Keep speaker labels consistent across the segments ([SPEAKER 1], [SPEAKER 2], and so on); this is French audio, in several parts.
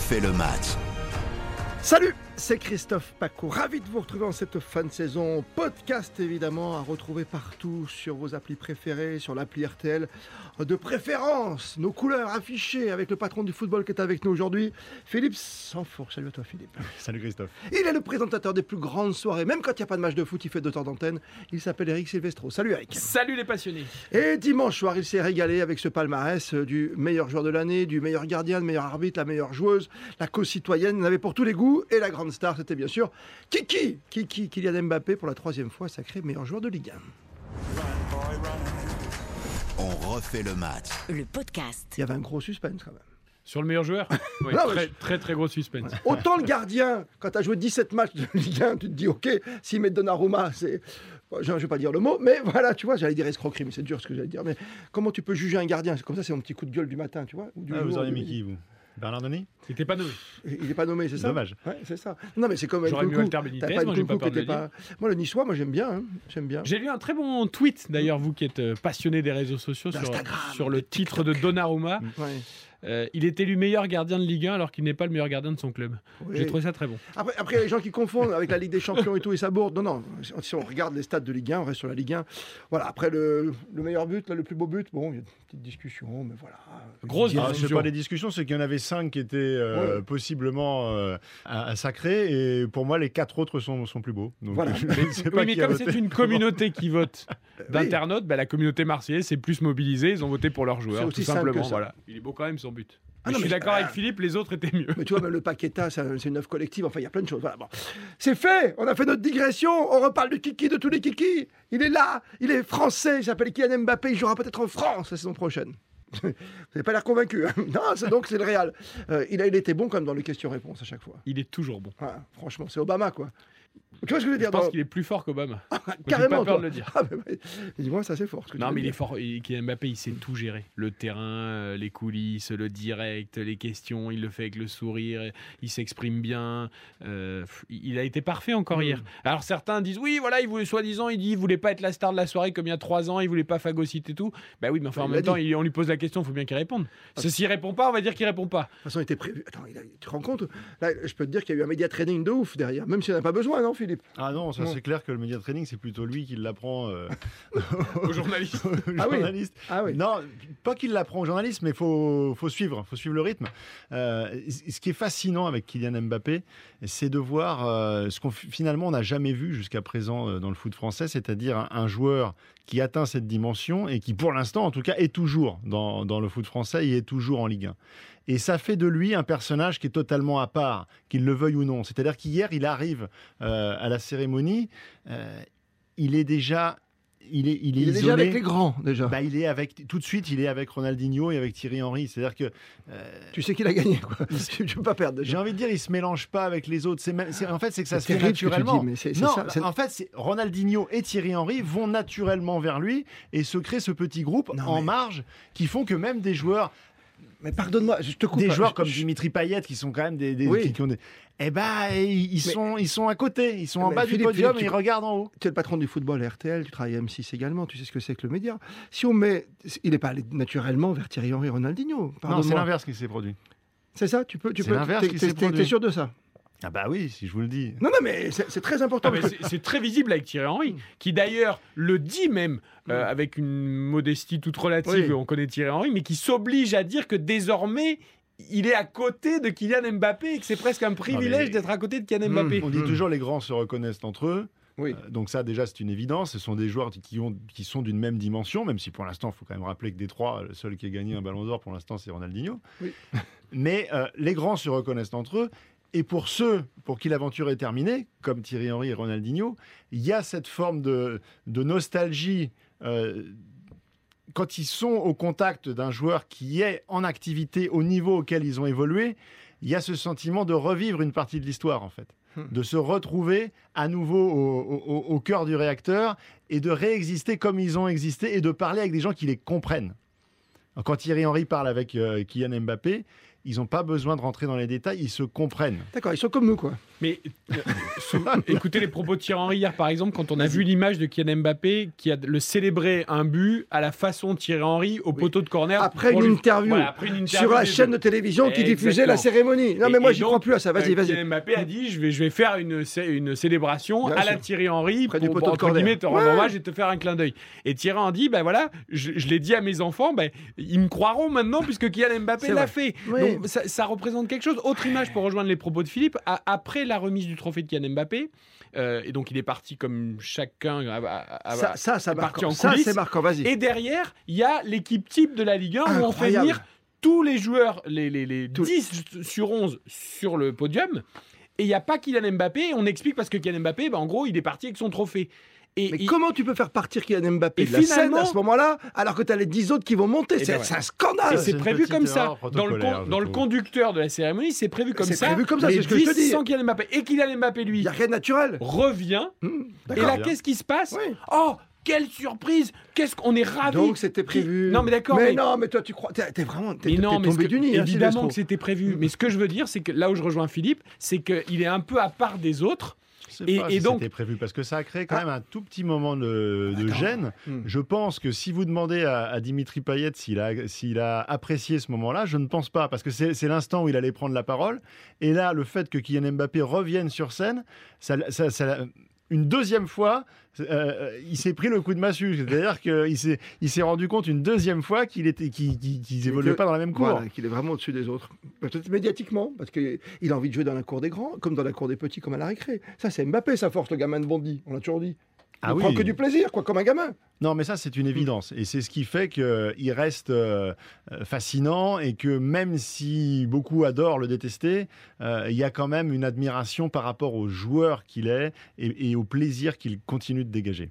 [SPEAKER 1] refait le match.
[SPEAKER 2] Salut, c'est Christophe Paco. Ravi de vous retrouver en cette fin de saison. Podcast évidemment à retrouver partout sur vos applis préférées, sur l'appli RTL. De préférence, nos couleurs affichées avec le patron du football qui est avec nous aujourd'hui, Philippe Sanfour. Salut à toi Philippe.
[SPEAKER 3] Salut Christophe.
[SPEAKER 2] Il est le présentateur des plus grandes soirées, même quand il n'y a pas de match de foot, il fait de temps d'antenne. Il s'appelle Eric Silvestro. Salut Eric.
[SPEAKER 4] Salut les passionnés.
[SPEAKER 2] Et dimanche soir, il s'est régalé avec ce palmarès euh, du meilleur joueur de l'année, du meilleur gardien, le meilleur arbitre, la meilleure joueuse, la co-citoyenne. Il en avait pour tous les goûts. Et la grande star, c'était bien sûr Kiki. Kiki, Kylian Mbappé, pour la troisième fois, sacré meilleur joueur de Ligue 1.
[SPEAKER 1] On refait le match.
[SPEAKER 5] Le podcast.
[SPEAKER 2] Il y avait un gros suspense quand même.
[SPEAKER 4] Sur le meilleur joueur Oui,
[SPEAKER 2] Non, mais
[SPEAKER 4] très,
[SPEAKER 2] je-
[SPEAKER 4] très très gros suspense.
[SPEAKER 2] Autant le gardien, quand tu as joué 17 matchs de Ligue 1, tu te dis, OK, s'ils mettent Donnarumma, c'est. Bon, Je ne vais pas dire le mot, mais voilà, tu vois, j'allais dire escroquerie, mais c'est dur ce que j'allais dire. Mais comment tu peux juger un gardien? C'est Comme ça, c'est mon petit coup de gueule du matin, tu vois ou du
[SPEAKER 3] Ah, vous
[SPEAKER 2] jour,
[SPEAKER 3] auriez
[SPEAKER 2] du
[SPEAKER 3] mis qui, vous? Bernard Denis
[SPEAKER 4] Il n'était pas nommé.
[SPEAKER 2] Il n'est pas nommé, c'est ça
[SPEAKER 3] Dommage.
[SPEAKER 2] Ouais, c'est ça. Non, mais c'est comme
[SPEAKER 4] J'aurais moi, j'ai pas peur
[SPEAKER 2] qui
[SPEAKER 4] de le dire.
[SPEAKER 2] Moi, le Niçois, moi, j'aime bien. hein. J'aime bien.
[SPEAKER 4] J'ai lu un très bon tweet d'ailleurs, vous qui êtes euh, passionné des réseaux sociaux, sur le titre de Donnarumma.
[SPEAKER 2] Ouais.
[SPEAKER 4] Euh, il est élu meilleur gardien de Ligue 1 alors qu'il n'est pas le meilleur gardien de son club.
[SPEAKER 2] Oui.
[SPEAKER 4] J'ai trouvé ça très bon.
[SPEAKER 2] Après, après, il y a les gens qui confondent avec la Ligue des Champions et tout, et ça bourde. Non, non, si on regarde les stats de Ligue 1, on reste sur la Ligue 1. Voilà, après, le, le meilleur but, là, le plus beau but, bon, il y a une petite discussion, mais voilà.
[SPEAKER 4] Grosse
[SPEAKER 3] Ah,
[SPEAKER 4] discussion.
[SPEAKER 3] pas des discussions, c'est qu'il y en avait cinq qui étaient euh,
[SPEAKER 2] Ouais.
[SPEAKER 3] possiblement euh, à, à sacrer, et pour moi, les quatre autres sont, sont plus beaux. Donc,
[SPEAKER 2] Voilà.
[SPEAKER 3] je ne sais pas
[SPEAKER 4] Oui, mais comme c'est une communauté qui vote
[SPEAKER 2] Oui.
[SPEAKER 4] d'internautes, bah, la communauté marseillaise s'est plus mobilisée. Ils ont voté pour leur
[SPEAKER 2] C'est
[SPEAKER 4] joueur, tout simplement. Voilà. Il est beau quand même son but.
[SPEAKER 2] Ah non,
[SPEAKER 4] je suis d'accord
[SPEAKER 2] ah.
[SPEAKER 4] avec Philippe, les autres étaient mieux.
[SPEAKER 2] Mais tu vois, même le Paqueta, c'est un- c'est une œuvre collective. Enfin, il y a plein de choses. Voilà, bon. C'est fait On a fait notre digression. On reparle du Kiki, de tous les Kiki. Il est là. Il est français. Il s'appelle Kylian Mbappé. Il jouera peut-être en France la saison prochaine. Vous n'avez pas l'air convaincu. hein non, c'est donc c'est le Real. Euh, il, a, il était bon quand même dans les questions-réponses à chaque fois.
[SPEAKER 4] Il est toujours bon.
[SPEAKER 2] Ah, franchement, c'est Obama, quoi. Tu vois ce que je veux
[SPEAKER 4] Je
[SPEAKER 2] dire
[SPEAKER 4] pense
[SPEAKER 2] dans-
[SPEAKER 4] qu'il est plus fort qu'Obama. J'ai
[SPEAKER 2] Carrément,
[SPEAKER 4] pas peur
[SPEAKER 2] toi.
[SPEAKER 4] de le dire.
[SPEAKER 2] Ah, mais, ouais. Dis-moi, ça c'est fort. ce que tu
[SPEAKER 4] Non, mais il est fort. Il- Kylian Mbappé, il sait tout gérer. Le terrain, euh, les coulisses, le direct, les questions. Il le fait avec le sourire. Il s'exprime bien. Euh, il a été parfait encore hier. Alors certains disent oui, voilà, il voulait soi-disant, il dit, il voulait pas être la star de la soirée comme il y a trois ans. Il voulait pas phagocyter tout. Bah oui, mais enfin
[SPEAKER 2] Bah,
[SPEAKER 4] en même temps, il- on lui pose la question, il faut bien qu'il réponde.
[SPEAKER 2] Ah.
[SPEAKER 4] Si S'il répond pas, on va dire qu'il répond pas.
[SPEAKER 2] De toute façon, il était prévu. Attends, il a- tu te rends compte? Là, je peux te dire qu'il y a eu un média training de ouf derrière, même s'il n'y en a pas besoin, non, Philippe
[SPEAKER 3] Ah non, ça c'est clair que le média training, c'est plutôt lui qui l'apprend euh,
[SPEAKER 4] Aux journalistes.
[SPEAKER 3] aux
[SPEAKER 2] Ah oui. Ah oui.
[SPEAKER 3] Non, pas qu'il l'apprend aux journalistes, mais il faut, faut suivre, faut suivre le rythme. Euh, ce qui est fascinant avec Kylian Mbappé, c'est de voir euh, ce qu'on finalement on n'a jamais vu jusqu'à présent euh, dans le foot français, c'est-à-dire un, un joueur qui atteint cette dimension et qui, pour l'instant, en tout cas, est toujours dans, le foot français et est toujours en Ligue 1. Et ça fait de lui un personnage qui est totalement à part, qu'il le veuille ou non. C'est-à-dire qu'hier, il arrive euh, à la cérémonie, euh, il est déjà, il est, il est
[SPEAKER 2] Il est déjà avec les grands, déjà.
[SPEAKER 3] Bah, il est avec tout de suite, il est avec Ronaldinho et avec Thierry Henry. C'est-à-dire que
[SPEAKER 2] tu sais qu'il a gagné, quoi. tu ne peux pas perdre,
[SPEAKER 3] j'ai envie de dire, il se mélange pas avec les autres. C'est même- c'est- en fait, c'est que ça se fait naturellement.
[SPEAKER 2] dis, mais
[SPEAKER 3] non,
[SPEAKER 2] ça,
[SPEAKER 3] en fait, c'est Ronaldinho et Thierry Henry vont naturellement vers lui et se crée ce petit groupe
[SPEAKER 2] Non,
[SPEAKER 3] en
[SPEAKER 2] mais-
[SPEAKER 3] marge qui font que même des joueurs,
[SPEAKER 2] Mais pardonne-moi, je te coupe.
[SPEAKER 3] des
[SPEAKER 2] pas.
[SPEAKER 3] joueurs
[SPEAKER 2] Je-
[SPEAKER 3] comme
[SPEAKER 2] je-
[SPEAKER 3] Dimitri Payet qui sont quand même des, des-
[SPEAKER 2] Oui.
[SPEAKER 3] qui, ont des, eh ben, ils, ils
[SPEAKER 2] Mais-
[SPEAKER 3] sont, ils sont à côté, ils sont en
[SPEAKER 2] Mais
[SPEAKER 3] bas
[SPEAKER 2] Philippe,
[SPEAKER 3] du podium
[SPEAKER 2] Philippe,
[SPEAKER 3] et ils regardent en haut.
[SPEAKER 2] Tu es le patron du football RTL, tu travailles à M6 également, tu sais ce que c'est que le média. Si on met. Il n'est pas allé naturellement vers Thierry Henry Ronaldinho.
[SPEAKER 3] Non, c'est l'inverse qui s'est produit.
[SPEAKER 2] C'est ça Tu peux. Tu
[SPEAKER 3] C'est
[SPEAKER 2] peux.
[SPEAKER 3] l'inverse
[SPEAKER 2] t'es-
[SPEAKER 3] qui
[SPEAKER 2] t'es-
[SPEAKER 3] s'est
[SPEAKER 2] t'es-
[SPEAKER 3] produit.
[SPEAKER 2] T'es sûr de ça?
[SPEAKER 3] Ah bah oui, si je vous le dis.
[SPEAKER 2] Non, non, mais c'est très important.
[SPEAKER 4] Ah, c'est très visible avec Thierry Henry, qui d'ailleurs le dit même euh, avec une modestie toute relative,
[SPEAKER 2] Oui.
[SPEAKER 4] on connaît Thierry Henry, mais qui s'oblige à dire que désormais il est à côté de Kylian Mbappé et que c'est presque un privilège
[SPEAKER 3] mais-
[SPEAKER 4] d'être à côté de Kylian
[SPEAKER 2] Mmh.
[SPEAKER 4] Mbappé.
[SPEAKER 3] On dit
[SPEAKER 2] Mm.
[SPEAKER 3] toujours les grands se reconnaissent entre eux.
[SPEAKER 2] Oui.
[SPEAKER 3] Euh, donc ça déjà c'est une évidence. Ce sont des joueurs qui, ont, qui sont d'une même dimension, même si pour l'instant il faut quand même rappeler que des trois, le seul qui a gagné un ballon d'or pour l'instant c'est Ronaldinho.
[SPEAKER 2] Oui.
[SPEAKER 3] Mais euh, les grands se reconnaissent entre eux. Et pour ceux pour qui l'aventure est terminée, comme Thierry Henry et Ronaldinho, il y a cette forme de, de nostalgie euh, quand ils sont au contact d'un joueur qui est en activité au niveau auquel ils ont évolué. Il y a ce sentiment de revivre une partie de l'histoire en fait de se retrouver à nouveau au, au- au cœur du réacteur et de réexister comme ils ont existé et de parler avec des gens qui les comprennent. Quand Thierry Henry parle avec euh, Kylian Mbappé, ils n'ont pas besoin de rentrer dans les détails, ils se comprennent.
[SPEAKER 2] D'accord, ils sont comme nous, quoi.
[SPEAKER 4] Mais euh, écoutez les propos de Thierry Henry hier, par exemple, quand on a vu l'image de Kylian Mbappé qui a le célébré un but à la façon Thierry Henry au poteau de corner.
[SPEAKER 2] Après une
[SPEAKER 4] lui-
[SPEAKER 2] interview
[SPEAKER 4] Voilà, après une interview
[SPEAKER 2] sur la chaîne de télévision qui
[SPEAKER 4] Exactement.
[SPEAKER 2] diffusait la cérémonie. Non,
[SPEAKER 4] Et-
[SPEAKER 2] mais moi,
[SPEAKER 4] et
[SPEAKER 2] j'y
[SPEAKER 4] donc,
[SPEAKER 2] crois plus à ça. Vas-y,
[SPEAKER 4] Euh,
[SPEAKER 2] vas-y.
[SPEAKER 4] Kylian Mbappé a dit je vais, je vais faire une, une célébration
[SPEAKER 2] Bien
[SPEAKER 4] à
[SPEAKER 2] sûr.
[SPEAKER 4] la Thierry Henry
[SPEAKER 2] Près
[SPEAKER 4] pour,
[SPEAKER 2] du poteau
[SPEAKER 4] pour,
[SPEAKER 2] de
[SPEAKER 4] entre
[SPEAKER 2] corner.
[SPEAKER 4] guillemets, te rendre hommage et te faire un clin d'œil. Et Thierry a dit ben voilà, je, je l'ai dit à mes enfants, ben, ils me croiront maintenant puisque Kylian Mbappé l'a fait.
[SPEAKER 2] Oui.
[SPEAKER 4] Ça, ça représente quelque chose. Autre image pour rejoindre les propos de Philippe, après la remise du trophée de Kylian Mbappé, euh, et donc il est parti comme chacun. à- à-
[SPEAKER 2] Ça, ça,
[SPEAKER 4] en
[SPEAKER 2] Ça, c'est marquant. Vas-y.
[SPEAKER 4] Et derrière, il y a l'équipe type de la Ligue 1 où on fait venir tous les joueurs, les, les, les
[SPEAKER 2] Tous-
[SPEAKER 4] 10 sur 11 sur le podium. Et il n'y a pas Kylian Mbappé. On explique parce que Kylian Mbappé, bah, en gros, il est parti avec son trophée. Et
[SPEAKER 2] Mais
[SPEAKER 4] il-
[SPEAKER 2] comment tu peux faire partir Kylian Mbappé
[SPEAKER 4] Et
[SPEAKER 2] de la scène
[SPEAKER 4] finalement-
[SPEAKER 2] à ce moment-là, alors que tu as les 10 autres qui vont monter
[SPEAKER 4] Eh
[SPEAKER 2] C'est
[SPEAKER 4] ben ouais.
[SPEAKER 2] c'est un scandale.
[SPEAKER 3] c'est
[SPEAKER 4] c'est prévu comme ça. Dans le, con- dans le conducteur de la cérémonie, c'est prévu comme
[SPEAKER 2] C'est
[SPEAKER 4] ça.
[SPEAKER 2] prévu comme ça, c'est ce que je te
[SPEAKER 4] 10
[SPEAKER 2] dis.
[SPEAKER 4] sans Kylian Mbappé. Et Kylian Mbappé, lui,
[SPEAKER 2] Il n'y a rien de naturel.
[SPEAKER 4] revient.
[SPEAKER 2] Hum,
[SPEAKER 4] Et là, qu'est-ce qui se passe
[SPEAKER 2] Oui.
[SPEAKER 4] Oh, quelle surprise Qu'est-ce qu'on est ravis
[SPEAKER 2] Donc c'était prévu.
[SPEAKER 4] Non, mais d'accord,
[SPEAKER 2] Mais,
[SPEAKER 4] mais-
[SPEAKER 2] non, mais toi tu crois. T'es t'es vraiment. T'es tombé
[SPEAKER 4] que-
[SPEAKER 2] du nid. hein,
[SPEAKER 4] évidemment que c'était prévu. Mais ce que je veux dire, c'est que là où je rejoins Philippe, c'est qu'il est un peu à part des autres. Et-
[SPEAKER 3] pas
[SPEAKER 4] et
[SPEAKER 3] si
[SPEAKER 4] donc-
[SPEAKER 3] c'était prévu parce que ça a créé quand
[SPEAKER 2] Ah.
[SPEAKER 3] même un tout petit moment de, gêne.
[SPEAKER 2] Hmm.
[SPEAKER 3] Je pense que si vous demandez à, à Dimitri Payet s'il a, s'il a apprécié ce moment-là, je ne pense pas parce que c'est c'est l'instant où il allait prendre la parole. Et là, le fait que Kylian Mbappé revienne sur scène, ça, ça- ça- une deuxième fois, euh, il s'est pris le coup de massue. C'est-à-dire qu'il s'est, il s'est rendu compte une deuxième fois qu'il était, qu'il, qu'il- qu'ils évoluaient
[SPEAKER 2] que-
[SPEAKER 3] pas dans la même cour.
[SPEAKER 2] Voilà, qu'il est vraiment au-dessus des autres. Peut-être médiatiquement, parce qu'il a envie de jouer dans la cour des grands, comme dans la cour des petits, comme à la récré. Ça, c'est Mbappé, sa force, le gamin de Bondy. On l'a toujours dit. Il
[SPEAKER 3] Ah
[SPEAKER 2] prend
[SPEAKER 3] oui.
[SPEAKER 2] que du plaisir, quoi, comme un gamin.
[SPEAKER 3] Non, mais ça, c'est une évidence. Et c'est ce qui fait qu'il reste euh, euh, fascinant et que même si beaucoup adorent le détester, euh, il y a quand même une admiration par rapport au joueur qu'il est et, et au plaisir qu'il continue de dégager.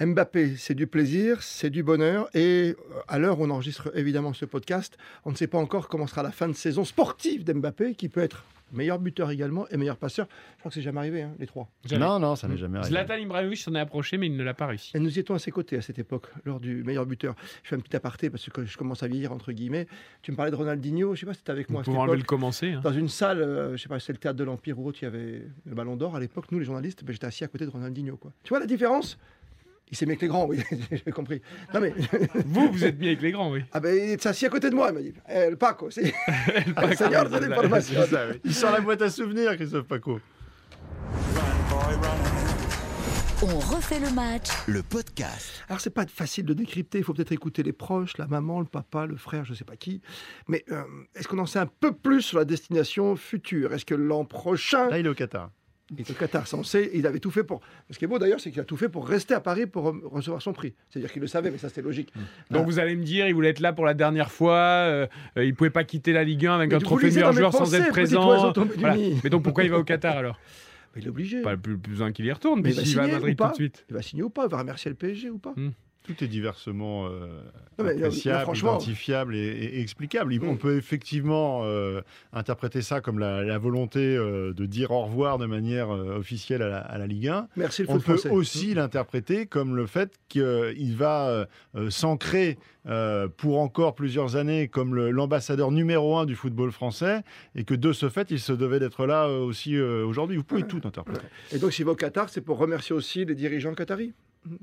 [SPEAKER 2] Mbappé, c'est du plaisir, c'est du bonheur. Et euh, à l'heure où on enregistre évidemment ce podcast, on ne sait pas encore comment sera la fin de saison sportive d'Mbappé, qui peut être meilleur buteur également et meilleur passeur. Je crois que c'est jamais arrivé, hein, les trois.
[SPEAKER 4] Jamais.
[SPEAKER 3] Non, non, ça n'est jamais arrivé.
[SPEAKER 4] Zlatan Ibrahimovic s'en est approché, mais il ne l'a pas réussi.
[SPEAKER 2] Et nous étions à ses côtés à cette époque, lors du meilleur buteur. Je fais un petit aparté parce que je commence à vieillir, entre guillemets. Tu me parlais de Ronaldinho, je sais pas si c'était avec
[SPEAKER 4] Vous
[SPEAKER 2] moi à cette
[SPEAKER 4] pouvez enlever le commencer. hein.
[SPEAKER 2] Dans une salle, euh, je sais pas, c'est le théâtre de l'Empire ou autre, il y avait le Ballon d'Or à l'époque. Nous, les journalistes, ben, j'étais assis à côté de Ronaldinho. Quoi. Tu vois la différence? Il s'est mis avec les grands, oui, j'ai compris. Non mais,
[SPEAKER 4] Vous, vous êtes mis avec les grands, oui.
[SPEAKER 2] ah ben, il est assis à côté de moi, il m'a dit. Eh, le Paco, c'est
[SPEAKER 4] Paco,
[SPEAKER 2] Seigneur de l'information.
[SPEAKER 4] Ça, oui.
[SPEAKER 3] Il sort la boîte à souvenirs, Christophe Paco.
[SPEAKER 1] On refait le match
[SPEAKER 5] Le podcast.
[SPEAKER 2] Alors c'est pas facile de décrypter, il faut peut-être écouter les proches, la maman, le papa, le frère, je sais pas qui. Mais euh, est-ce qu'on en sait un peu plus sur la destination future? Est-ce que l'an prochain,
[SPEAKER 3] Là, il est au Qatar.
[SPEAKER 2] Il au Qatar, sait, il avait tout fait pour... Ce qui est beau d'ailleurs, c'est qu'il a tout fait pour rester à Paris pour re- recevoir son prix. C'est-à-dire qu'il le savait, mais ça c'était logique.
[SPEAKER 4] Donc vous allez me dire, il voulait être là pour la dernière fois, euh, euh, il pouvait pas quitter la Ligue 1 avec
[SPEAKER 2] Mais
[SPEAKER 4] un trophée meilleur joueur sans
[SPEAKER 2] pensées,
[SPEAKER 4] être
[SPEAKER 2] petit oiseau
[SPEAKER 4] présent. Voilà. Mais donc pourquoi il va au Qatar alors?
[SPEAKER 2] Mais il est obligé.
[SPEAKER 4] Pas plus plus besoin qu'il y retourne,
[SPEAKER 2] Mais il va
[SPEAKER 4] à Madrid tout de suite.
[SPEAKER 2] Il va signer ou pas Il va remercier le PSG ou pas?
[SPEAKER 3] Tout est diversement euh,
[SPEAKER 2] Non, mais, là,
[SPEAKER 3] appréciable,
[SPEAKER 2] franchement-
[SPEAKER 3] identifiable et, et- et explicable.
[SPEAKER 2] Mm.
[SPEAKER 3] On peut effectivement euh, interpréter ça comme la, la volonté euh, de dire au revoir de manière euh, officielle à la, à la Ligue 1.
[SPEAKER 2] Merci le
[SPEAKER 3] On peut
[SPEAKER 2] français.
[SPEAKER 3] aussi l'interpréter comme le fait qu'il va euh, euh, s'ancrer euh, pour encore plusieurs années comme l'ambassadeur numéro un du football français et que de ce fait, il se devait d'être là euh, aussi euh, aujourd'hui. Vous pouvez tout interpréter.
[SPEAKER 2] Et donc s'il va au Qatar, c'est pour remercier aussi les dirigeants qataris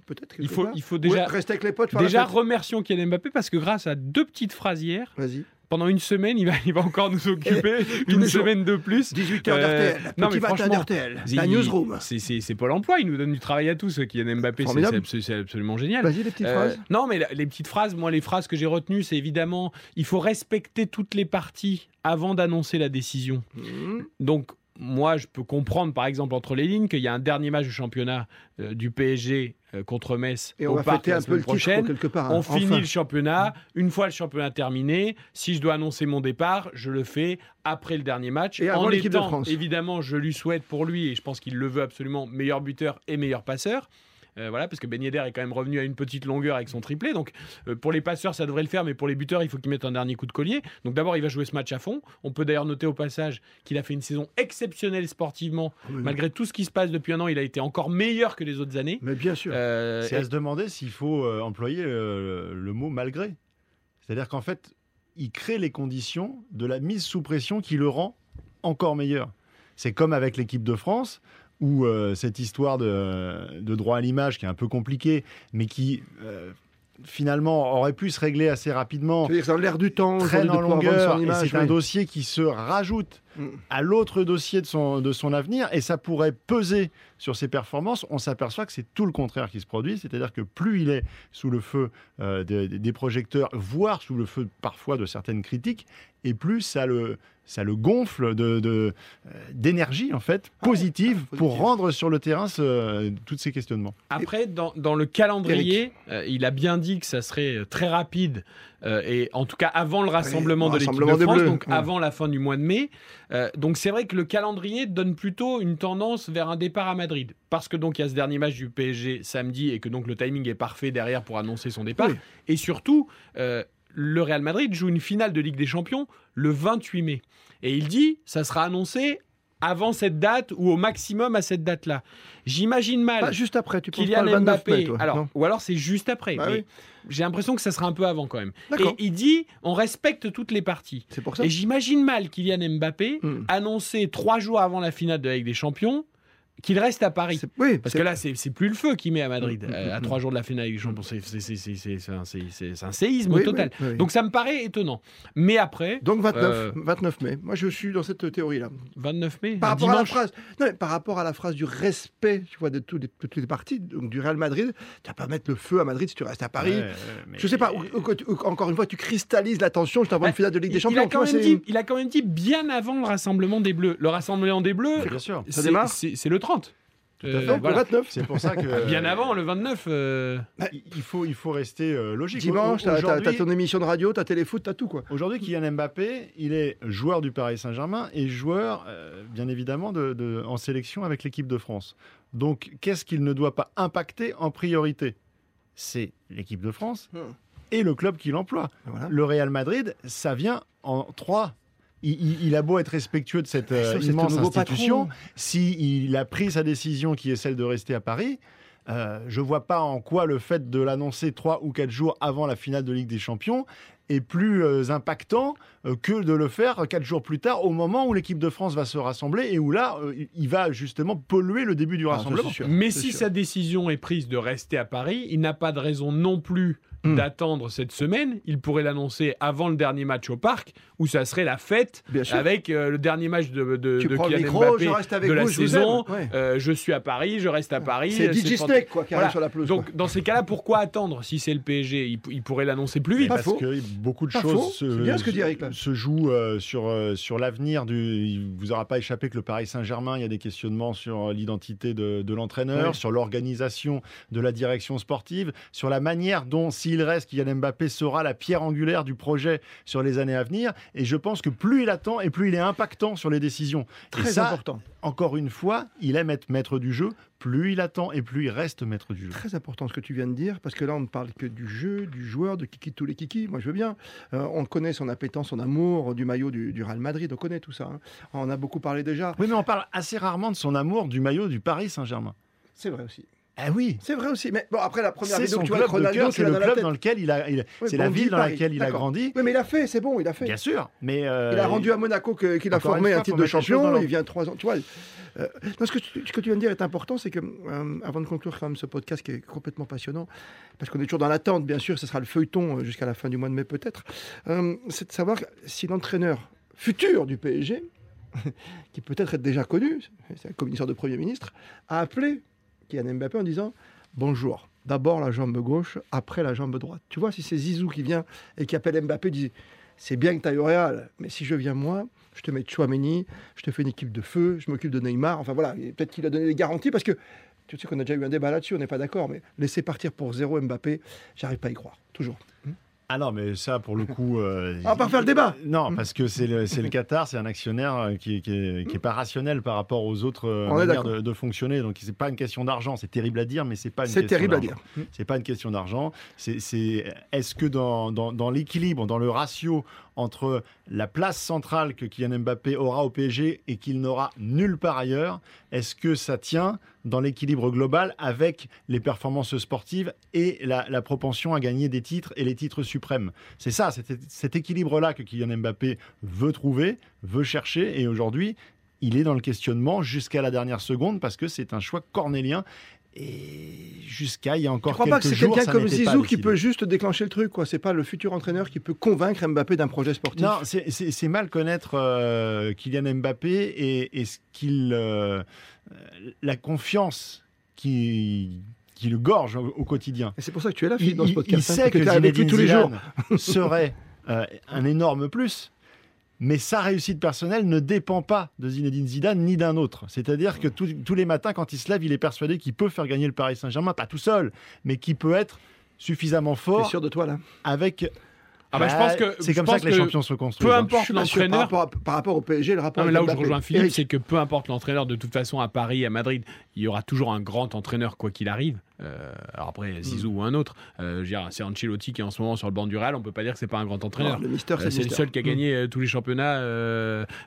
[SPEAKER 2] Peut-être.
[SPEAKER 4] Il faut, il faut
[SPEAKER 2] Ouais,
[SPEAKER 4] déjà,
[SPEAKER 2] rester avec les potes.
[SPEAKER 4] déjà remercions Kylian Mbappé parce que grâce à deux petites phrases hier,
[SPEAKER 2] Vas-y.
[SPEAKER 4] pendant une semaine, il va, il va encore nous occuper une
[SPEAKER 2] jours.
[SPEAKER 4] semaine de plus.
[SPEAKER 2] 18h
[SPEAKER 4] Euh,
[SPEAKER 2] d'RTL,
[SPEAKER 4] non,
[SPEAKER 2] petit
[SPEAKER 4] mais
[SPEAKER 2] matin
[SPEAKER 4] franchement,
[SPEAKER 2] d'RTL, la newsroom.
[SPEAKER 4] C'est- C'est c'est Pôle emploi, il nous donne du travail à tous, Kylian Mbappé, c'est- absolument génial.
[SPEAKER 2] Vas-y, les petites
[SPEAKER 4] Euh,
[SPEAKER 2] phrases.
[SPEAKER 4] non, mais les petites phrases, moi, les phrases que j'ai retenues, c'est évidemment, il faut respecter toutes les parties avant d'annoncer la décision.
[SPEAKER 2] Mmh.
[SPEAKER 4] Donc, moi, je peux comprendre, par exemple, entre les lignes, qu'il y a un dernier match du championnat euh, du PSG euh, contre Metz
[SPEAKER 2] Et
[SPEAKER 4] au
[SPEAKER 2] on va
[SPEAKER 4] Parc
[SPEAKER 2] fêter un peu le titre
[SPEAKER 4] prochaine.
[SPEAKER 2] quelque part. hein,
[SPEAKER 4] On
[SPEAKER 2] enfin.
[SPEAKER 4] finit le championnat. Une fois le championnat terminé, si je dois annoncer mon départ, je le fais après le dernier match.
[SPEAKER 2] Et avant
[SPEAKER 4] en
[SPEAKER 2] l'équipe de France.
[SPEAKER 4] évidemment, je lui souhaite pour lui, et je pense qu'il le veut absolument, meilleur buteur et meilleur passeur. Euh, voilà, parce que Ben Yedder est quand même revenu à une petite longueur avec son triplé. Donc, euh, pour les passeurs, ça devrait le faire, mais pour les buteurs, il faut qu'il mette un dernier coup de collier. Donc, d'abord, il va jouer ce match à fond. On peut d'ailleurs noter au passage qu'il a fait une saison exceptionnelle sportivement.
[SPEAKER 2] Oui.
[SPEAKER 4] Malgré tout ce qui se passe depuis un an, il a été encore meilleur que les autres années.
[SPEAKER 2] Mais bien sûr.
[SPEAKER 4] Euh,
[SPEAKER 3] C'est à se demander s'il faut euh, employer le mot malgré. C'est-à-dire qu'en fait, il crée les conditions de la mise sous pression qui le rend encore meilleur. C'est comme avec l'équipe de France, où euh, cette histoire de, de droit à l'image, qui est un peu compliquée, mais qui euh, finalement aurait pu se régler assez rapidement,
[SPEAKER 2] C'est-à-dire dans l'air du temps, de
[SPEAKER 3] en longueur, et c'est un dossier qui se rajoute. À l'autre dossier de son, de son avenir, et ça pourrait peser sur ses performances. On s'aperçoit que c'est tout le contraire qui se produit, c'est-à-dire que plus il est sous le feu euh, des, des projecteurs, voire sous le feu parfois de certaines critiques, et plus ça le, ça le gonfle de, de, euh, d'énergie en fait positive
[SPEAKER 2] ah,
[SPEAKER 3] pour rendre sur le terrain ce, tous ces questionnements.
[SPEAKER 4] Après, dans, dans le calendrier, euh, il a bien dit que ça serait euh, très rapide, euh, et en tout cas avant le rassemblement
[SPEAKER 2] le
[SPEAKER 4] de l'équipe de France, donc
[SPEAKER 2] ouais.
[SPEAKER 4] avant la fin du mois de mai. Euh, donc c'est vrai que le calendrier donne plutôt une tendance vers un départ à Madrid, parce que donc il y a ce dernier match du PSG samedi, et que donc le timing est parfait derrière pour annoncer son départ.
[SPEAKER 2] Oui.
[SPEAKER 4] Et surtout, euh, le Real Madrid joue une finale de Ligue des Champions le 28 mai. Et il dit, ça sera annoncé avant cette date ou au maximum à cette date-là. J'imagine mal.
[SPEAKER 2] Pas juste après, tu penses pas
[SPEAKER 4] Kylian
[SPEAKER 2] le 29
[SPEAKER 4] Mbappé.
[SPEAKER 2] mai, toi
[SPEAKER 4] alors, ou alors c'est juste après.
[SPEAKER 2] Bah
[SPEAKER 4] mais
[SPEAKER 2] oui.
[SPEAKER 4] J'ai l'impression que ça sera un peu avant quand même. Et il dit on respecte toutes les parties.
[SPEAKER 2] C'est pour ça.
[SPEAKER 4] Et j'imagine mal Kylian Mbappé
[SPEAKER 2] Hmm.
[SPEAKER 4] annoncer trois jours avant la finale de la Ligue des Champions qu'il reste à Paris.
[SPEAKER 2] Oui,
[SPEAKER 4] Parce que là, c'est plus le feu qu'il met à Madrid.
[SPEAKER 2] Mm, mm,
[SPEAKER 4] euh, à
[SPEAKER 2] mm,
[SPEAKER 4] trois jours de la finale des Champions, c'est- un, séisme
[SPEAKER 2] oui,
[SPEAKER 4] total.
[SPEAKER 2] oui.
[SPEAKER 4] Donc ça me paraît étonnant. Mais après,
[SPEAKER 2] Donc 29,
[SPEAKER 4] Euh,
[SPEAKER 2] 29 mai. Moi, je suis dans cette théorie-là.
[SPEAKER 4] 29 mai,
[SPEAKER 2] Par rapport à la phrase, non, mais par rapport à la phrase du respect, tu vois, de, toutes les parties, donc du Real Madrid, tu vas pas mettre le feu à Madrid si tu restes à Paris.
[SPEAKER 3] Ouais, mais-
[SPEAKER 2] Je sais pas, ou- ou- ou- encore une fois, tu cristallises l'attention juste avant
[SPEAKER 4] Bah,
[SPEAKER 2] une finale de Ligue
[SPEAKER 4] Il,
[SPEAKER 2] des
[SPEAKER 4] il
[SPEAKER 2] Champions.
[SPEAKER 4] a
[SPEAKER 2] tu
[SPEAKER 4] quand
[SPEAKER 2] vois,
[SPEAKER 4] même
[SPEAKER 2] c'est-
[SPEAKER 4] dit, il a quand même dit bien avant le rassemblement des Bleus. Le rassemblement des Bleus,
[SPEAKER 3] Bien sûr.
[SPEAKER 2] Ça démarre
[SPEAKER 4] c'est c'est le 30. Euh,
[SPEAKER 2] Donc,
[SPEAKER 4] voilà.
[SPEAKER 2] le 29.
[SPEAKER 3] C'est pour ça que
[SPEAKER 4] Bien avant, le 29. euh,
[SPEAKER 3] il il faut, il faut rester euh, logique.
[SPEAKER 2] Dimanche, t'as t'as-
[SPEAKER 3] aujourd'hui-
[SPEAKER 2] t'as ton émission de radio, t'as téléfoot, t'as tout, quoi.
[SPEAKER 3] Aujourd'hui, Kylian Mbappé, il est joueur du Paris Saint-Germain et joueur, euh, bien évidemment, de, de- en sélection avec l'équipe de France. Donc, qu'est-ce qu'il ne doit pas impacter en priorité? C'est l'équipe de France
[SPEAKER 2] Hmm.
[SPEAKER 3] et le club qui l'emploie.
[SPEAKER 2] Voilà.
[SPEAKER 3] Le Real Madrid, ça vient en trois. Il, a beau être respectueux de cette euh, immense institution,
[SPEAKER 2] patron.
[SPEAKER 3] si il a pris sa décision qui est celle de rester à Paris, euh, je vois pas en quoi le fait de l'annoncer trois ou quatre jours avant la finale de Ligue des Champions est plus euh, impactant euh, que de le faire quatre jours plus tard au moment où l'équipe de France va se rassembler et où là euh, il va justement polluer le début du
[SPEAKER 2] Ah,
[SPEAKER 3] rassemblement.
[SPEAKER 4] Mais si
[SPEAKER 2] sûr.
[SPEAKER 4] sa décision est prise de rester à Paris, il n'a pas de raison non plus
[SPEAKER 2] Hmm.
[SPEAKER 4] d'attendre cette semaine. Il pourrait l'annoncer avant le dernier match au parc, où ça serait la fête
[SPEAKER 2] Bien
[SPEAKER 4] avec euh, le dernier match de, de,
[SPEAKER 2] Tu
[SPEAKER 4] de
[SPEAKER 2] prends le micro,
[SPEAKER 4] Mbappé
[SPEAKER 2] je reste avec
[SPEAKER 4] de la
[SPEAKER 2] vous, je vous
[SPEAKER 4] saison.
[SPEAKER 2] Ouais.
[SPEAKER 4] Euh, je suis à Paris, je reste à Paris.
[SPEAKER 2] C'est
[SPEAKER 4] euh,
[SPEAKER 2] DJ Snake, quoi, qui
[SPEAKER 4] Voilà.
[SPEAKER 2] arrive sur la pelouse.
[SPEAKER 4] Donc
[SPEAKER 2] quoi.
[SPEAKER 4] dans ces cas-là, pourquoi attendre si c'est le PSG il, il pourrait l'annoncer plus vite.
[SPEAKER 2] Pas
[SPEAKER 3] parce
[SPEAKER 2] faux.
[SPEAKER 3] que beaucoup de
[SPEAKER 2] Pas
[SPEAKER 3] choses se,
[SPEAKER 2] C'est bien ce que dit Eric, là.
[SPEAKER 3] se jouent euh, sur, euh, sur l'avenir du. Il vous aura pas échappé que le Paris Saint-Germain, il y a des questionnements sur l'identité de, de l'entraîneur,
[SPEAKER 2] Ouais.
[SPEAKER 3] sur l'organisation de la direction sportive, sur la manière dont, s'il reste, Kylian Mbappé sera la pierre angulaire du projet sur les années à venir. Et je pense que plus il attend et plus il est impactant sur les décisions. et
[SPEAKER 2] Très
[SPEAKER 3] ça,
[SPEAKER 2] important.
[SPEAKER 3] encore une fois, il aime être maître du jeu. Plus il attend et plus il reste maître du jeu.
[SPEAKER 2] Très important ce que tu viens de dire, parce que là, on ne parle que du jeu, du joueur, de kiki tous les kiki. Moi, je veux bien. Euh, on connaît son appétence, son amour du maillot du, du Real Madrid. On connaît tout ça. hein. On a beaucoup parlé déjà.
[SPEAKER 3] Oui, mais on parle assez rarement de son amour du maillot du Paris Saint-Germain.
[SPEAKER 2] C'est vrai aussi.
[SPEAKER 3] Ah oui,
[SPEAKER 2] C'est vrai aussi. Mais bon, après la première
[SPEAKER 3] c'est
[SPEAKER 2] vidéo
[SPEAKER 3] son
[SPEAKER 2] tu vois Ronaldo,
[SPEAKER 3] c'est le club dans lequel il a, il-
[SPEAKER 2] Oui,
[SPEAKER 3] c'est la ville dans
[SPEAKER 2] Paris.
[SPEAKER 3] laquelle il a grandi.
[SPEAKER 2] Oui, mais il a fait, c'est bon, il a fait.
[SPEAKER 3] Bien sûr, mais euh,
[SPEAKER 2] Il a rendu à Monaco qu'il a formé un titre de champion. Il vient trois ans. Tu vois. euh, non, ce, que tu, ce que tu viens de dire est important, c'est que euh, avant de conclure quand même ce podcast qui est complètement passionnant, parce qu'on est toujours dans l'attente, bien sûr, ce sera le feuilleton jusqu'à la fin du mois de mai peut-être, c'est de savoir si l'entraîneur futur du PSG, qui peut-être est déjà connu, c'est un commissaire de Premier ministre, a appelé Kylian Mbappé en disant bonjour. D'abord la jambe gauche, après la jambe droite. Tu vois, si c'est Zizou qui vient et qui appelle Mbappé, dit c'est bien que tu ailles au Real, mais si je viens moi, je te mets Chouameni, je te fais une équipe de feu, je m'occupe de Neymar. Enfin voilà, peut-être qu'il a donné des garanties parce que tu sais qu'on a déjà eu un débat là-dessus, on n'est pas d'accord, mais laisser partir pour zéro Mbappé, j'arrive pas à y croire, toujours.
[SPEAKER 3] Ah non, mais ça, pour le coup. euh,
[SPEAKER 2] On va pas refaire le débat.
[SPEAKER 3] Non, parce que c'est le, le Qatar, c'est un actionnaire euh, qui, qui, est, qui est pas rationnel par rapport aux autres euh,
[SPEAKER 2] On est
[SPEAKER 3] manières de, de fonctionner. Donc, c'est pas une question d'argent. C'est terrible à dire, mais c'est pas une
[SPEAKER 2] C'est terrible à dire.
[SPEAKER 3] C'est pas une question d'argent. C'est, c'est- est-ce que dans, dans, dans l'équilibre, dans le ratio entre la place centrale que Kylian Mbappé aura au PSG et qu'il n'aura nulle part ailleurs, est-ce que ça tient dans l'équilibre global avec les performances sportives et la, propension à gagner des titres et les titres suprême. C'est ça, cet équilibre-là que Kylian Mbappé veut trouver, veut chercher, et aujourd'hui, il est dans le questionnement jusqu'à la dernière seconde parce que c'est un choix cornélien. Et jusqu'à il y a encore
[SPEAKER 2] Je crois
[SPEAKER 3] quelques
[SPEAKER 2] pas que c'est
[SPEAKER 3] jours,
[SPEAKER 2] quelqu'un comme Zizou qui peut juste déclencher le truc. quoi. C'est pas le futur entraîneur qui peut convaincre Mbappé d'un projet sportif.
[SPEAKER 3] Non, c'est- mal connaître euh, Kylian Mbappé et, et ce qu'il, euh, la confiance qui, qui le gorge au, au quotidien.
[SPEAKER 2] Et c'est pour ça que tu es là, Philippe, dans ce
[SPEAKER 3] il,
[SPEAKER 2] podcast.
[SPEAKER 3] il
[SPEAKER 2] hein,
[SPEAKER 3] sait
[SPEAKER 2] parce
[SPEAKER 3] que,
[SPEAKER 2] lui
[SPEAKER 3] Zinedine
[SPEAKER 2] tous les jours.
[SPEAKER 3] Serait euh, un énorme plus. Mais sa réussite personnelle ne dépend pas de Zinedine Zidane ni d'un autre. C'est-à-dire que tous- tous les matins, quand il se lève, il est persuadé qu'il peut faire gagner le Paris Saint-Germain, pas tout seul, mais qu'il peut être suffisamment fort
[SPEAKER 2] sûr de toi là?
[SPEAKER 3] avec.
[SPEAKER 4] Ah bah, je pense que
[SPEAKER 3] c'est comme ça que les champions se construisent.
[SPEAKER 4] peu
[SPEAKER 3] hein.
[SPEAKER 4] importe
[SPEAKER 2] par
[SPEAKER 4] l'entraîneur.
[SPEAKER 2] par rapport au PSG, le rapport
[SPEAKER 4] Non, mais là où je rejoins Philippe, c'est que peu importe l'entraîneur, de toute façon, à Paris, à Madrid, il y aura toujours un grand entraîneur, quoi qu'il arrive. Euh, alors après, Zizou ou un autre. Euh, c'est Ancelotti qui est en ce moment sur le banc du Real, on peut pas dire que c'est pas un grand entraîneur.
[SPEAKER 2] non, le Mister,
[SPEAKER 4] Euh,
[SPEAKER 2] c'est
[SPEAKER 4] c'est le seul qui a gagné euh, tous les championnats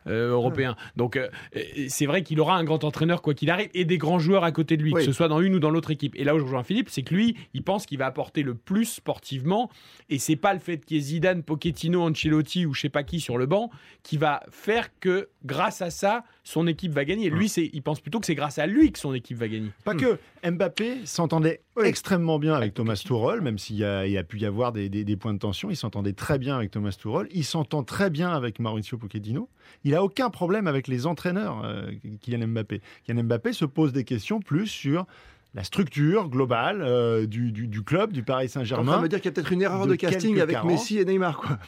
[SPEAKER 4] européens. Donc euh, euh, c'est vrai qu'il aura un grand entraîneur quoi qu'il arrive et des grands joueurs à côté de lui,
[SPEAKER 2] Oui.
[SPEAKER 4] que ce soit dans une ou dans l'autre équipe. Et là où je rejoins Philippe, c'est que lui, il pense qu'il va apporter le plus sportivement et c'est pas le fait qu'il y ait Zidane, Pochettino, Ancelotti ou je sais pas qui sur le banc qui va faire que grâce à ça, son équipe va gagner. Lui, c'est, il pense plutôt que c'est grâce à lui que son équipe va gagner.
[SPEAKER 3] Pas que. Mbappé s'entendait
[SPEAKER 2] Oui.
[SPEAKER 3] extrêmement bien avec Thomas Tuchel, même s'il y a, il y a pu y avoir des, des- des points de tension. Il s'entendait très bien avec Thomas Tuchel. Il s'entend très bien avec Mauricio Pochettino. Il a aucun problème avec les entraîneurs, euh, Kylian Mbappé. Kylian Mbappé se pose des questions plus sur la structure globale euh, du, du- du club, du Paris Saint-Germain.
[SPEAKER 2] de me dire qu'il y a peut-être une erreur
[SPEAKER 3] de
[SPEAKER 2] de, casting avec
[SPEAKER 3] carences.
[SPEAKER 2] Messi et Neymar, quoi.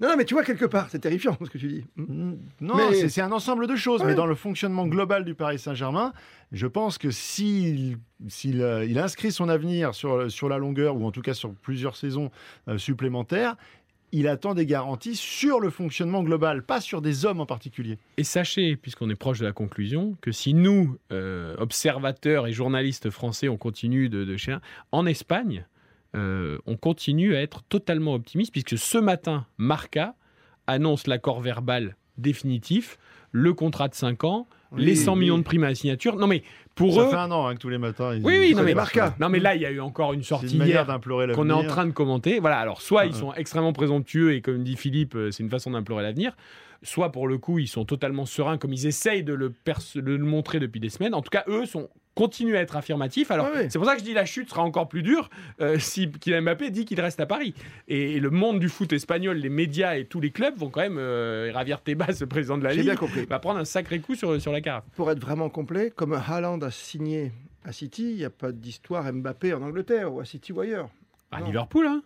[SPEAKER 2] Non, non, mais tu vois, quelque part, c'est terrifiant ce que tu dis.
[SPEAKER 3] Non,
[SPEAKER 2] Mais-
[SPEAKER 3] c'est- c'est un ensemble de choses,
[SPEAKER 2] Ouais.
[SPEAKER 3] mais dans le fonctionnement global du Paris Saint-Germain, je pense que s'il s'il, euh, il inscrit son avenir sur, sur la longueur, ou en tout cas sur plusieurs saisons euh, supplémentaires, il attend des garanties sur le fonctionnement global, pas sur des hommes en particulier.
[SPEAKER 4] Et sachez, puisqu'on est proche de la conclusion, que si nous, euh, observateurs et journalistes français, on continue de, de chien, en Espagne, euh, on continue à être totalement optimiste, puisque ce matin, Marca annonce l'accord verbal définitif, le contrat de 5 ans,
[SPEAKER 2] Oui,
[SPEAKER 4] les 100
[SPEAKER 2] oui.
[SPEAKER 4] millions de primes à la signature. Non mais pour
[SPEAKER 3] Ça
[SPEAKER 4] eux...
[SPEAKER 3] fait un an hein, que tous les matins. ils-
[SPEAKER 4] Oui, oui,
[SPEAKER 3] ils
[SPEAKER 4] non mais,
[SPEAKER 2] Marca.
[SPEAKER 4] non mais là, il y a eu encore une sortie
[SPEAKER 3] une
[SPEAKER 4] hier
[SPEAKER 3] d'implorer
[SPEAKER 4] qu'on est en train de commenter. Voilà, alors soit ils sont extrêmement présomptueux et comme dit Philippe, euh, c'est une façon d'implorer l'avenir, soit pour le coup ils sont totalement sereins comme ils essayent de le, perce- de le montrer depuis des semaines. En tout cas, eux sont continuent à être affirmatifs. Alors
[SPEAKER 2] Ouais, ouais.
[SPEAKER 4] c'est pour ça que je dis la chute sera encore plus dure euh, si Kylian Mbappé dit qu'il reste à Paris. Et, et le monde du foot espagnol, les médias et tous les clubs vont quand même euh, ravir Tebas, le président de la
[SPEAKER 2] J'ai
[SPEAKER 4] ligue,
[SPEAKER 2] bien compris.
[SPEAKER 4] va prendre un sacré coup sur, sur la carafe.
[SPEAKER 2] Pour être vraiment complet, comme Haaland a signé à City, il n'y a pas d'histoire Mbappé en Angleterre ou à City ou ailleurs.
[SPEAKER 4] À
[SPEAKER 2] Non.
[SPEAKER 4] Liverpool, hein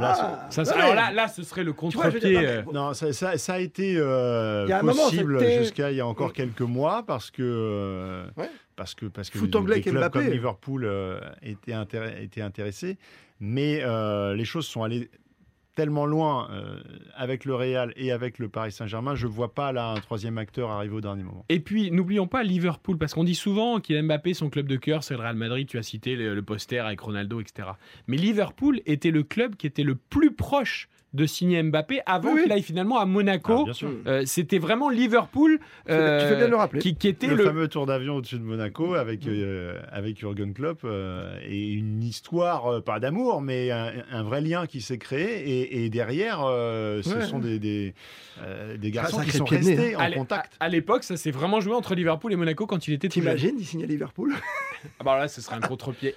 [SPEAKER 2] Ah,
[SPEAKER 4] Ça,
[SPEAKER 2] ouais.
[SPEAKER 4] alors là, là, ce serait le contre-pied.
[SPEAKER 2] non,
[SPEAKER 4] euh,
[SPEAKER 3] Non, ça, ça- ça a été euh, possible jusqu'à il y a encore quelques mois parce que euh,
[SPEAKER 2] Ouais.
[SPEAKER 3] Parce que parce que
[SPEAKER 2] Foot
[SPEAKER 3] des-
[SPEAKER 2] anglais
[SPEAKER 3] des
[SPEAKER 2] avec
[SPEAKER 3] clubs
[SPEAKER 2] Mbappé.
[SPEAKER 3] comme Liverpool euh, étaient, intér- étaient intéressés, mais euh, les choses sont allées tellement loin euh, avec le Real et avec le Paris Saint-Germain, je vois pas là un troisième acteur arriver au dernier moment.
[SPEAKER 4] Et puis, n'oublions pas Liverpool, parce qu'on dit souvent qu'il Mbappé, son club de cœur, c'est le Real Madrid. Tu as cité le, le poster avec Ronaldo, etc. Mais Liverpool était le club qui était le plus proche de signer Mbappé avant
[SPEAKER 2] Oui,
[SPEAKER 4] qu'il aille finalement à
[SPEAKER 3] Ah,
[SPEAKER 4] Monaco.
[SPEAKER 3] sûr.
[SPEAKER 4] Euh, C'était vraiment Liverpool
[SPEAKER 2] bien- tu fais bien de le rappeler.
[SPEAKER 4] qui, qui était
[SPEAKER 3] Le,
[SPEAKER 4] le,
[SPEAKER 3] fameux tour d'avion au-dessus de Monaco avec, euh, avec Jürgen Klopp euh, et une histoire, euh, pas d'amour, mais un, un vrai lien qui s'est créé. Et, et derrière, euh, ce
[SPEAKER 2] Ouais.
[SPEAKER 3] sont des, des, euh, des garçons qui sont restés
[SPEAKER 4] À
[SPEAKER 3] en contact.
[SPEAKER 4] À, à l'époque, ça s'est vraiment joué entre Liverpool et Monaco quand il était.
[SPEAKER 2] T'imagines, il signe à Liverpool?
[SPEAKER 4] Ah bah là, ce serait un contre-pied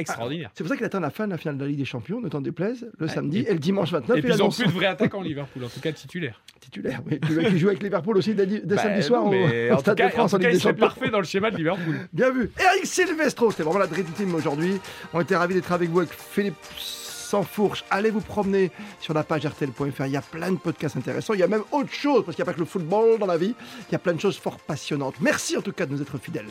[SPEAKER 4] extraordinaire.
[SPEAKER 2] C'est pour ça qu'il attend la fin de la finale de la Ligue des Champions, ne t'en déplaise, le samedi
[SPEAKER 4] et-
[SPEAKER 2] et, le dimanche 29.
[SPEAKER 4] Et puis ils ont plus de vrais attaquants Liverpool, en tout cas titulaire.
[SPEAKER 2] titulaire. Oui. Qu'il joue avec Liverpool aussi dès, dès
[SPEAKER 4] Bah,
[SPEAKER 2] samedi soir
[SPEAKER 4] non,
[SPEAKER 2] au,
[SPEAKER 4] en
[SPEAKER 2] Stade
[SPEAKER 4] cas,
[SPEAKER 2] de France
[SPEAKER 4] en
[SPEAKER 2] en
[SPEAKER 4] tout cas,
[SPEAKER 2] Ligue
[SPEAKER 4] il
[SPEAKER 2] des Champions.
[SPEAKER 4] parfait dans le schéma de Liverpool.
[SPEAKER 2] Bien vu. Eric Silvestro, c'était vraiment la Dream Team aujourd'hui. On était ravis d'être avec vous avec Philippe Sansfourche. Allez vous promener sur la page RTL.fr. Il y a plein de podcasts intéressants. Il y a même autre chose, parce qu'il n'y a pas que le football dans la vie. Il y a plein de choses fort passionnantes. Merci en tout cas de nous être fidèles.